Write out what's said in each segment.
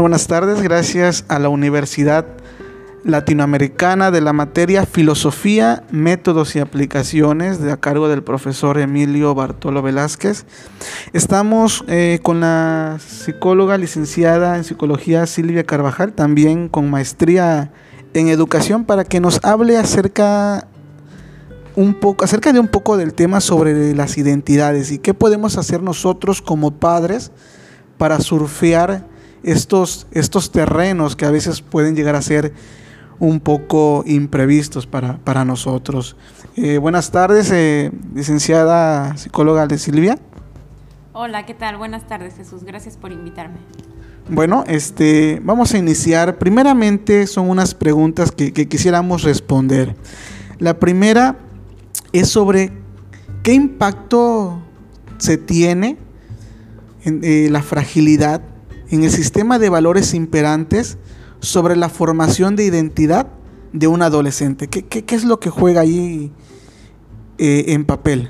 buenas tardes, gracias a la Universidad Latinoamericana de la materia Filosofía, Métodos y Aplicaciones, de a cargo del profesor Emilio Bartolo Velázquez. Estamos eh, con la psicóloga licenciada en psicología Silvia Carvajal, también con maestría en educación, para que nos hable acerca un poco acerca de un poco del tema sobre las identidades y qué podemos hacer nosotros como padres para surfear estos, estos terrenos que a veces pueden llegar a ser un poco imprevistos para, nosotros. Eh, buenas tardes, eh, licenciada psicóloga de Silvia. Hola, ¿qué tal? Buenas tardes, Jesús. Gracias por invitarme. Bueno, este, vamos a iniciar. Primeramente son unas preguntas que, quisiéramos responder. La primera es sobre qué impacto se tiene en eh, la fragilidad en el sistema de valores imperantes sobre la formación de identidad de un adolescente. ¿Qué, es lo que juega ahí eh, en papel?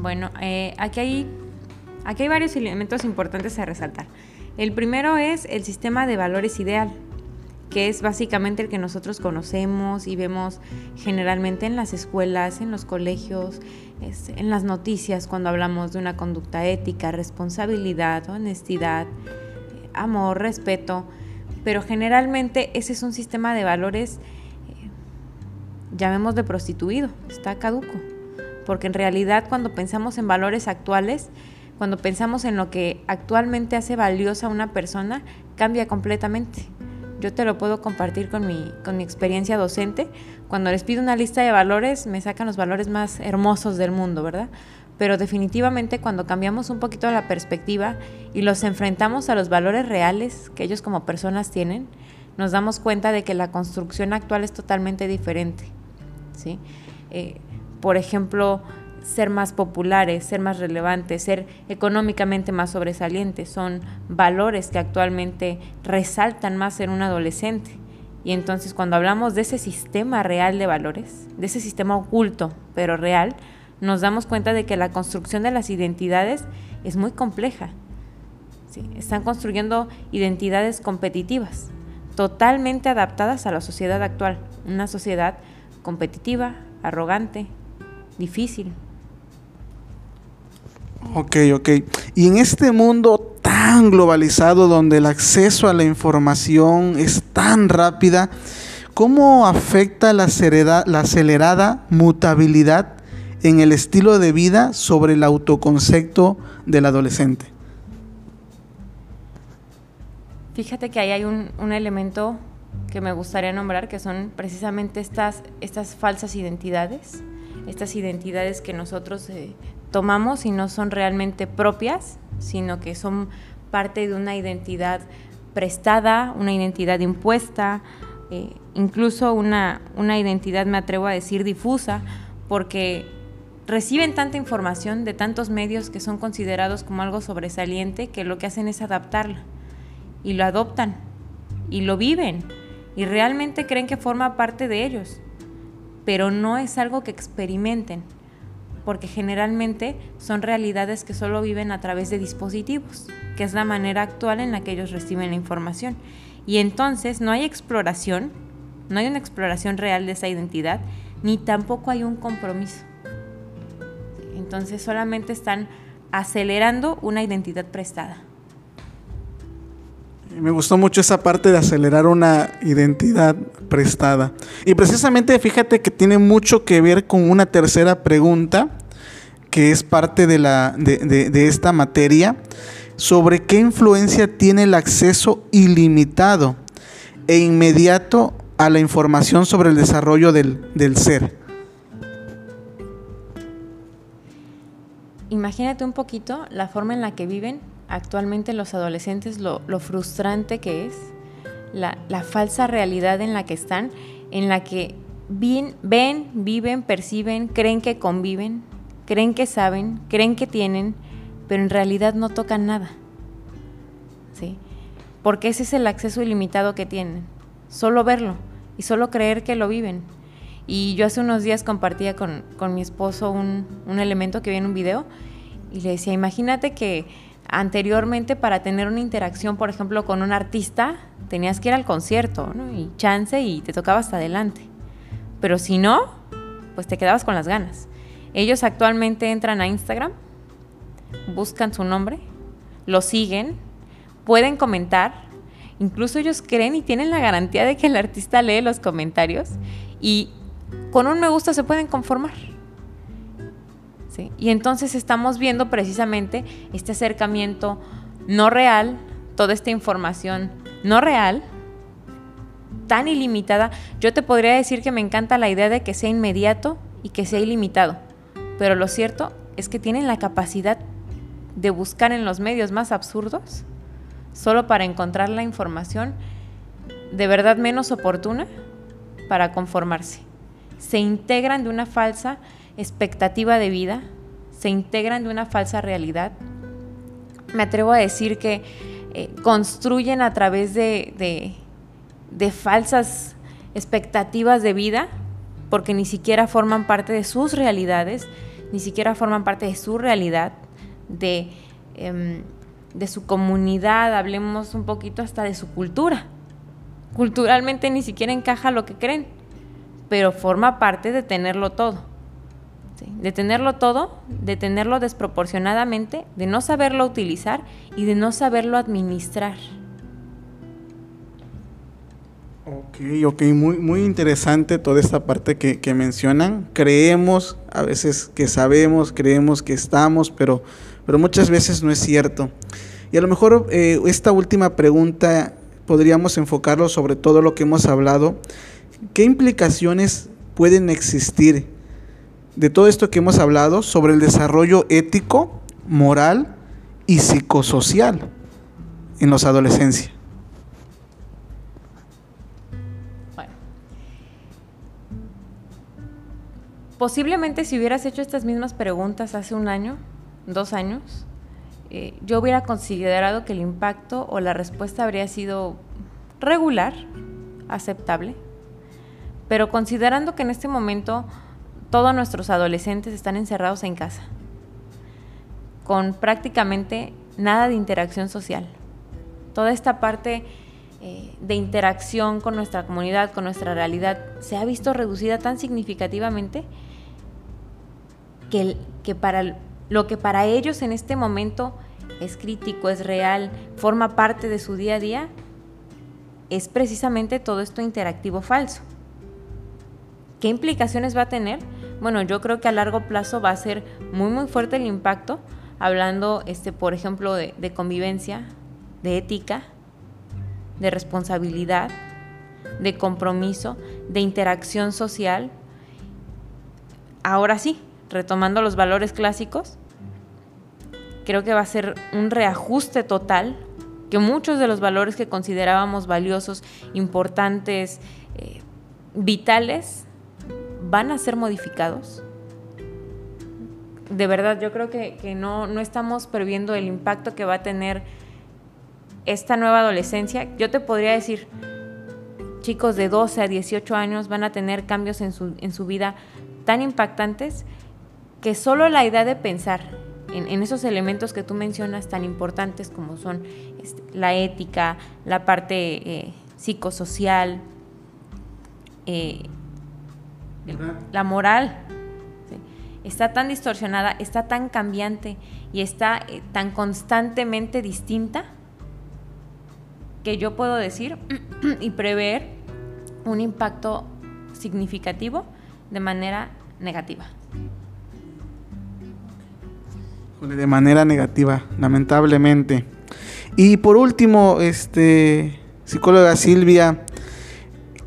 Bueno, eh, aquí, hay, aquí hay varios elementos importantes a resaltar. El primero es el sistema de valores ideal, que es básicamente el que nosotros conocemos y vemos generalmente en las escuelas, en los colegios, en las noticias cuando hablamos de una conducta ética, responsabilidad, honestidad, amor, respeto, pero generalmente ese es un sistema de valores, eh, de prostituido, está caduco, porque en realidad cuando pensamos en valores actuales, cuando pensamos en lo que actualmente hace valiosa a una persona, cambia completamente. Yo te lo puedo compartir con mi, con mi experiencia docente. Cuando les pido una lista de valores, me sacan los valores más hermosos del mundo, ¿verdad? pero definitivamente cuando cambiamos un poquito la perspectiva y los enfrentamos a los valores reales que ellos como personas tienen, nos damos cuenta de que la construcción actual es totalmente diferente. ¿sí? Eh, por ejemplo, ser más populares, ser más relevantes, ser económicamente más sobresalientes, son valores que actualmente resaltan más en un adolescente. Y entonces cuando hablamos de ese sistema real de valores, de ese sistema oculto pero real, nos damos cuenta de que la construcción de las identidades es muy compleja. Están construyendo identidades competitivas, totalmente adaptadas a la sociedad actual, una sociedad competitiva, arrogante, difícil. Ok, ok. Y en este mundo tan globalizado donde el acceso a la información es tan rápida, ¿cómo afecta la, acelerada mutabilidad en el estilo de vida sobre el autoconcepto del adolescente? Fíjate que ahí hay un, elemento que me gustaría nombrar, que son precisamente estas, estas falsas identidades, estas identidades que nosotros eh, tomamos y no son realmente propias, sino que son parte de una identidad prestada, una identidad impuesta, eh, incluso una, una identidad, me atrevo a decir, difusa, porque reciben tanta información de tantos medios que son considerados como algo sobresaliente que lo que hacen es adaptarla y lo adoptan y lo viven y realmente creen que forma parte de ellos, pero no es algo que experimenten, porque generalmente son realidades que solo viven a través de dispositivos, que es la manera actual en la que ellos reciben la información. Y entonces no hay exploración, no hay una exploración real de esa identidad, ni tampoco hay un compromiso. Entonces solamente están acelerando una identidad prestada. Me gustó mucho esa parte de acelerar una identidad prestada. Y precisamente fíjate que tiene mucho que ver con una tercera pregunta, que es parte de, la, de, esta materia, sobre qué influencia tiene el acceso ilimitado e inmediato a la información sobre el desarrollo del, del ser. imagínate un poquito la forma en la que viven actualmente los adolescentes, lo, frustrante que es, la, falsa realidad en la que están, en la que ven, viven, perciben, creen que conviven, creen que saben, creen que tienen, pero en realidad no tocan nada. ¿Sí? Porque ese es el acceso ilimitado que tienen. Solo verlo y solo creer que lo viven. Y yo hace unos días compartía con, mi esposo un, elemento que vi en un video y le decía, imagínate que anteriormente para tener una interacción, por ejemplo, con un artista, tenías que ir al concierto. Y chance y te tocaba hasta adelante. Pero si no, pues te quedabas con las ganas. Ellos actualmente entran a Instagram, buscan su nombre, lo siguen, pueden comentar, incluso ellos creen y tienen la garantía de que el artista lee los comentarios y con un me gusta se pueden conformar. Y entonces estamos viendo precisamente este acercamiento no real, toda esta información no real, tan ilimitada. Yo te podría decir que me encanta la idea de que sea inmediato y que sea ilimitado, pero lo cierto es que tienen la capacidad de buscar en los medios más absurdos solo para encontrar la información de verdad menos oportuna para conformarse. Se integran de una falsa expectativa de vida, se integran de una falsa realidad. Me atrevo a decir que eh, construyen a través de, de falsas expectativas de vida, porque ni siquiera forman parte de sus realidades, ni siquiera forman parte de su realidad, de, em, de su comunidad, hablemos un poquito hasta de su cultura. Culturalmente ni siquiera encaja lo que creen, pero forma parte de tenerlo todo de tenerlo todo, de tenerlo desproporcionadamente, de no saberlo utilizar y de no saberlo administrar. Ok, ok, muy, muy interesante toda esta parte que, que, mencionan. Creemos, a veces que sabemos, creemos que estamos, pero, pero muchas veces no es cierto. Y a lo mejor eh, esta última pregunta podríamos enfocarlo sobre todo lo que hemos hablado. ¿Qué implicaciones pueden existir de todo esto que hemos hablado sobre el desarrollo ético, moral y psicosocial en los adolescencia. Bueno. Posiblemente si hubieras hecho estas mismas preguntas hace un año, dos años, eh, yo hubiera considerado que el impacto o la respuesta habría sido regular, aceptable, pero considerando que en este momento todos nuestros adolescentes están encerrados en casa, con prácticamente nada de interacción social. Toda esta parte eh, de interacción con nuestra comunidad, con nuestra realidad, se ha visto reducida tan significativamente que, lo que para ellos en este momento es crítico, es real, forma parte de su día a día, es precisamente todo esto interactivo falso. ¿Qué implicaciones va a tener? Bueno, yo creo que a largo plazo va a ser muy muy fuerte el impacto, hablando, este, por ejemplo, de, convivencia, de ética, de responsabilidad, de compromiso, de interacción social. Ahora sí, retomando los valores clásicos, creo que va a ser un reajuste total, que muchos de los valores que considerábamos valiosos, importantes, eh, vitales, van a ser modificados. De verdad, yo creo que, no, no estamos previendo el impacto que va a tener esta nueva adolescencia. Yo te podría decir, chicos de 12 a 18 años van a tener cambios en su, en su vida tan impactantes que solo la idea de pensar en, esos elementos que tú mencionas tan importantes como son este, la ética, la parte eh, psicosocial, eh, la moral. Está tan distorsionada, está tan cambiante y está eh, tan constantemente distinta que yo puedo decir y prever un impacto significativo de manera negativa. De manera negativa, lamentablemente. Y por último, este psicóloga Silvia,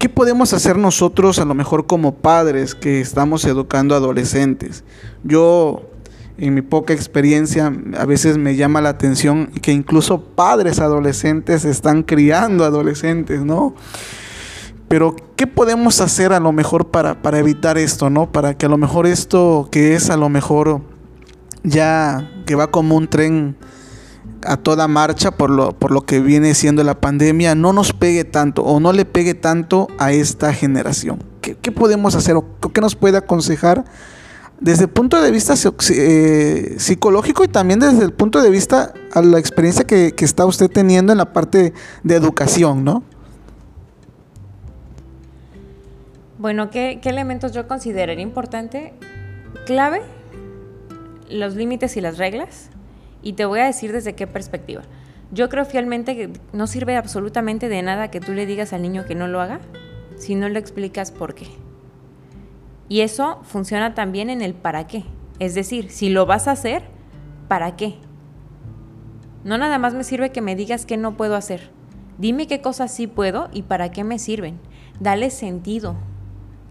¿Qué podemos hacer nosotros a lo mejor como padres que estamos educando adolescentes? Yo, en mi poca experiencia, a veces me llama la atención que incluso padres adolescentes están criando adolescentes, ¿no? Pero, ¿qué podemos hacer a lo mejor para, para evitar esto, ¿no? Para que a lo mejor esto que es a lo mejor ya que va como un tren a toda marcha por lo, por lo que viene siendo la pandemia no nos pegue tanto o no le pegue tanto a esta generación. ¿Qué, podemos hacer o qué nos puede aconsejar desde el punto de vista eh, psicológico y también desde el punto de vista a la experiencia que, está usted teniendo en la parte de educación, ¿no? Bueno, ¿qué, ¿qué, elementos yo consideraría importante? Clave, los límites y las reglas. Y te voy a decir desde qué perspectiva. Yo creo fielmente que no sirve absolutamente de nada que tú le digas al niño que no lo haga si no le explicas por qué. Y eso funciona también en el para qué. Es decir, si lo vas a hacer, ¿para qué? No nada más me sirve que me digas qué no puedo hacer. Dime qué cosas sí puedo y para qué me sirven. Dale sentido.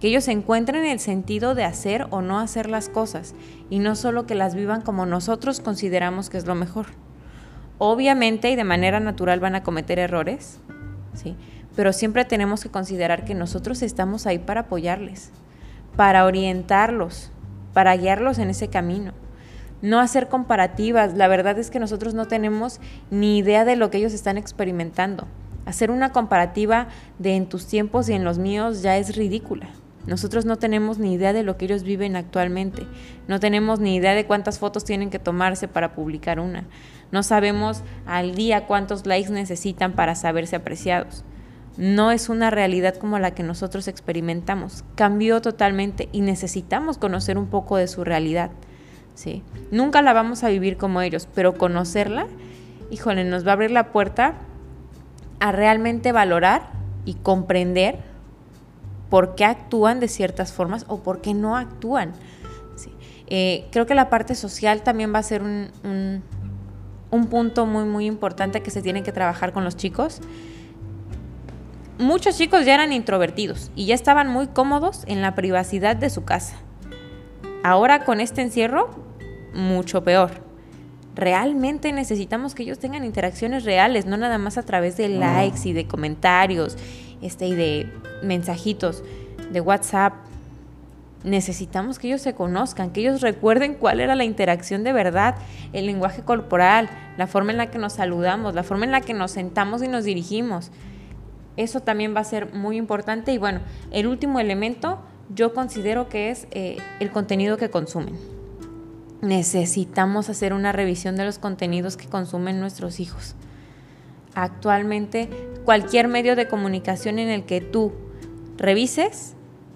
Que ellos encuentren el sentido de hacer o no hacer las cosas y no solo que las vivan como nosotros consideramos que es lo mejor. Obviamente y de manera natural van a cometer errores, ¿sí? pero siempre tenemos que considerar que nosotros estamos ahí para apoyarles, para orientarlos, para guiarlos en ese camino. No hacer comparativas, la verdad es que nosotros no tenemos ni idea de lo que ellos están experimentando. Hacer una comparativa de en tus tiempos y en los míos ya es ridícula. Nosotros no tenemos ni idea de lo que ellos viven actualmente. No tenemos ni idea de cuántas fotos tienen que tomarse para publicar una. No sabemos al día cuántos likes necesitan para saberse apreciados. No es una realidad como la que nosotros experimentamos. Cambió totalmente y necesitamos conocer un poco de su realidad. ¿sí? Nunca la vamos a vivir como ellos, pero conocerla, híjole, nos va a abrir la puerta a realmente valorar y comprender por qué actúan de ciertas formas o por qué no actúan. Eh, creo que la parte social también va a ser un, un, punto muy, muy importante que se tiene que trabajar con los chicos. Muchos chicos ya eran introvertidos y ya estaban muy cómodos en la privacidad de su casa. Ahora con este encierro, mucho peor. Realmente necesitamos que ellos tengan interacciones reales, no nada más a través de likes y de comentarios este, y de mensajitos de WhatsApp. Necesitamos que ellos se conozcan, que ellos recuerden cuál era la interacción de verdad, el lenguaje corporal, la forma en la que nos saludamos, la forma en la que nos sentamos y nos dirigimos. Eso también va a ser muy importante. Y bueno, el último elemento yo considero que es eh, el contenido que consumen. Necesitamos hacer una revisión de los contenidos que consumen nuestros hijos. Actualmente cualquier medio de comunicación en el que tú revises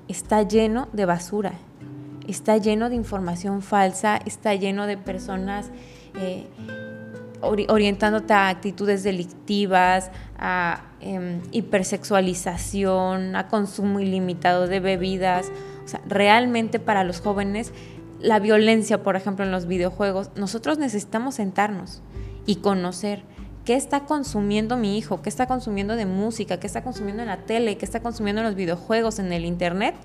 está lleno de basura, está lleno de información falsa, está lleno de personas eh, orientándote a actitudes delictivas, a em, hipersexualización, a consumo ilimitado de bebidas. O sea, realmente para los jóvenes la violencia, por ejemplo, en los videojuegos, nosotros necesitamos sentarnos y conocer qué está consumiendo mi hijo, qué está consumiendo de música, qué está consumiendo en la tele, qué está consumiendo en los videojuegos, en el internet,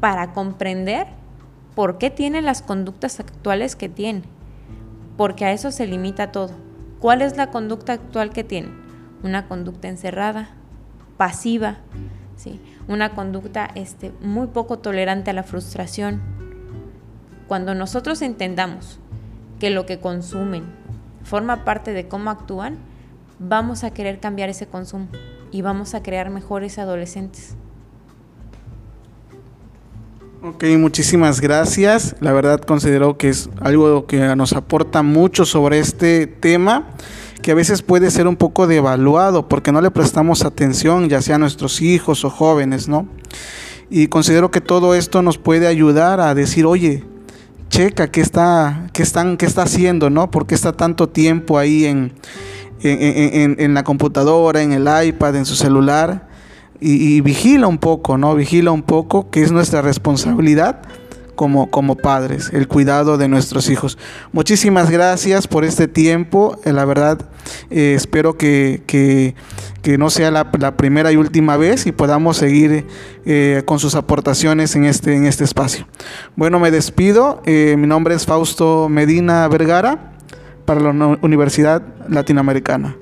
para comprender por qué tiene las conductas actuales que tiene. Porque a eso se limita todo. ¿Cuál es la conducta actual que tiene? Una conducta encerrada, pasiva, ¿sí? una conducta este, muy poco tolerante a la frustración. Cuando nosotros entendamos que lo que consumen forma parte de cómo actúan, vamos a querer cambiar ese consumo y vamos a crear mejores adolescentes. Ok, muchísimas gracias. La verdad considero que es algo que nos aporta mucho sobre este tema, que a veces puede ser un poco devaluado porque no le prestamos atención, ya sea a nuestros hijos o jóvenes, ¿no? Y considero que todo esto nos puede ayudar a decir, oye, checa qué está, qué están, qué está haciendo, ¿no? ¿Por qué está tanto tiempo ahí en, en, la computadora, en el iPad, en su celular, y, vigila un poco, ¿no? Vigila un poco, que es nuestra responsabilidad como, como padres, el cuidado de nuestros hijos. Muchísimas gracias por este tiempo, eh, la verdad eh, espero que, que, no sea la, primera y última vez y podamos seguir eh, con sus aportaciones en este, en este espacio. Bueno, me despido, mi nombre es Fausto Medina Vergara para la Universidad Latinoamericana.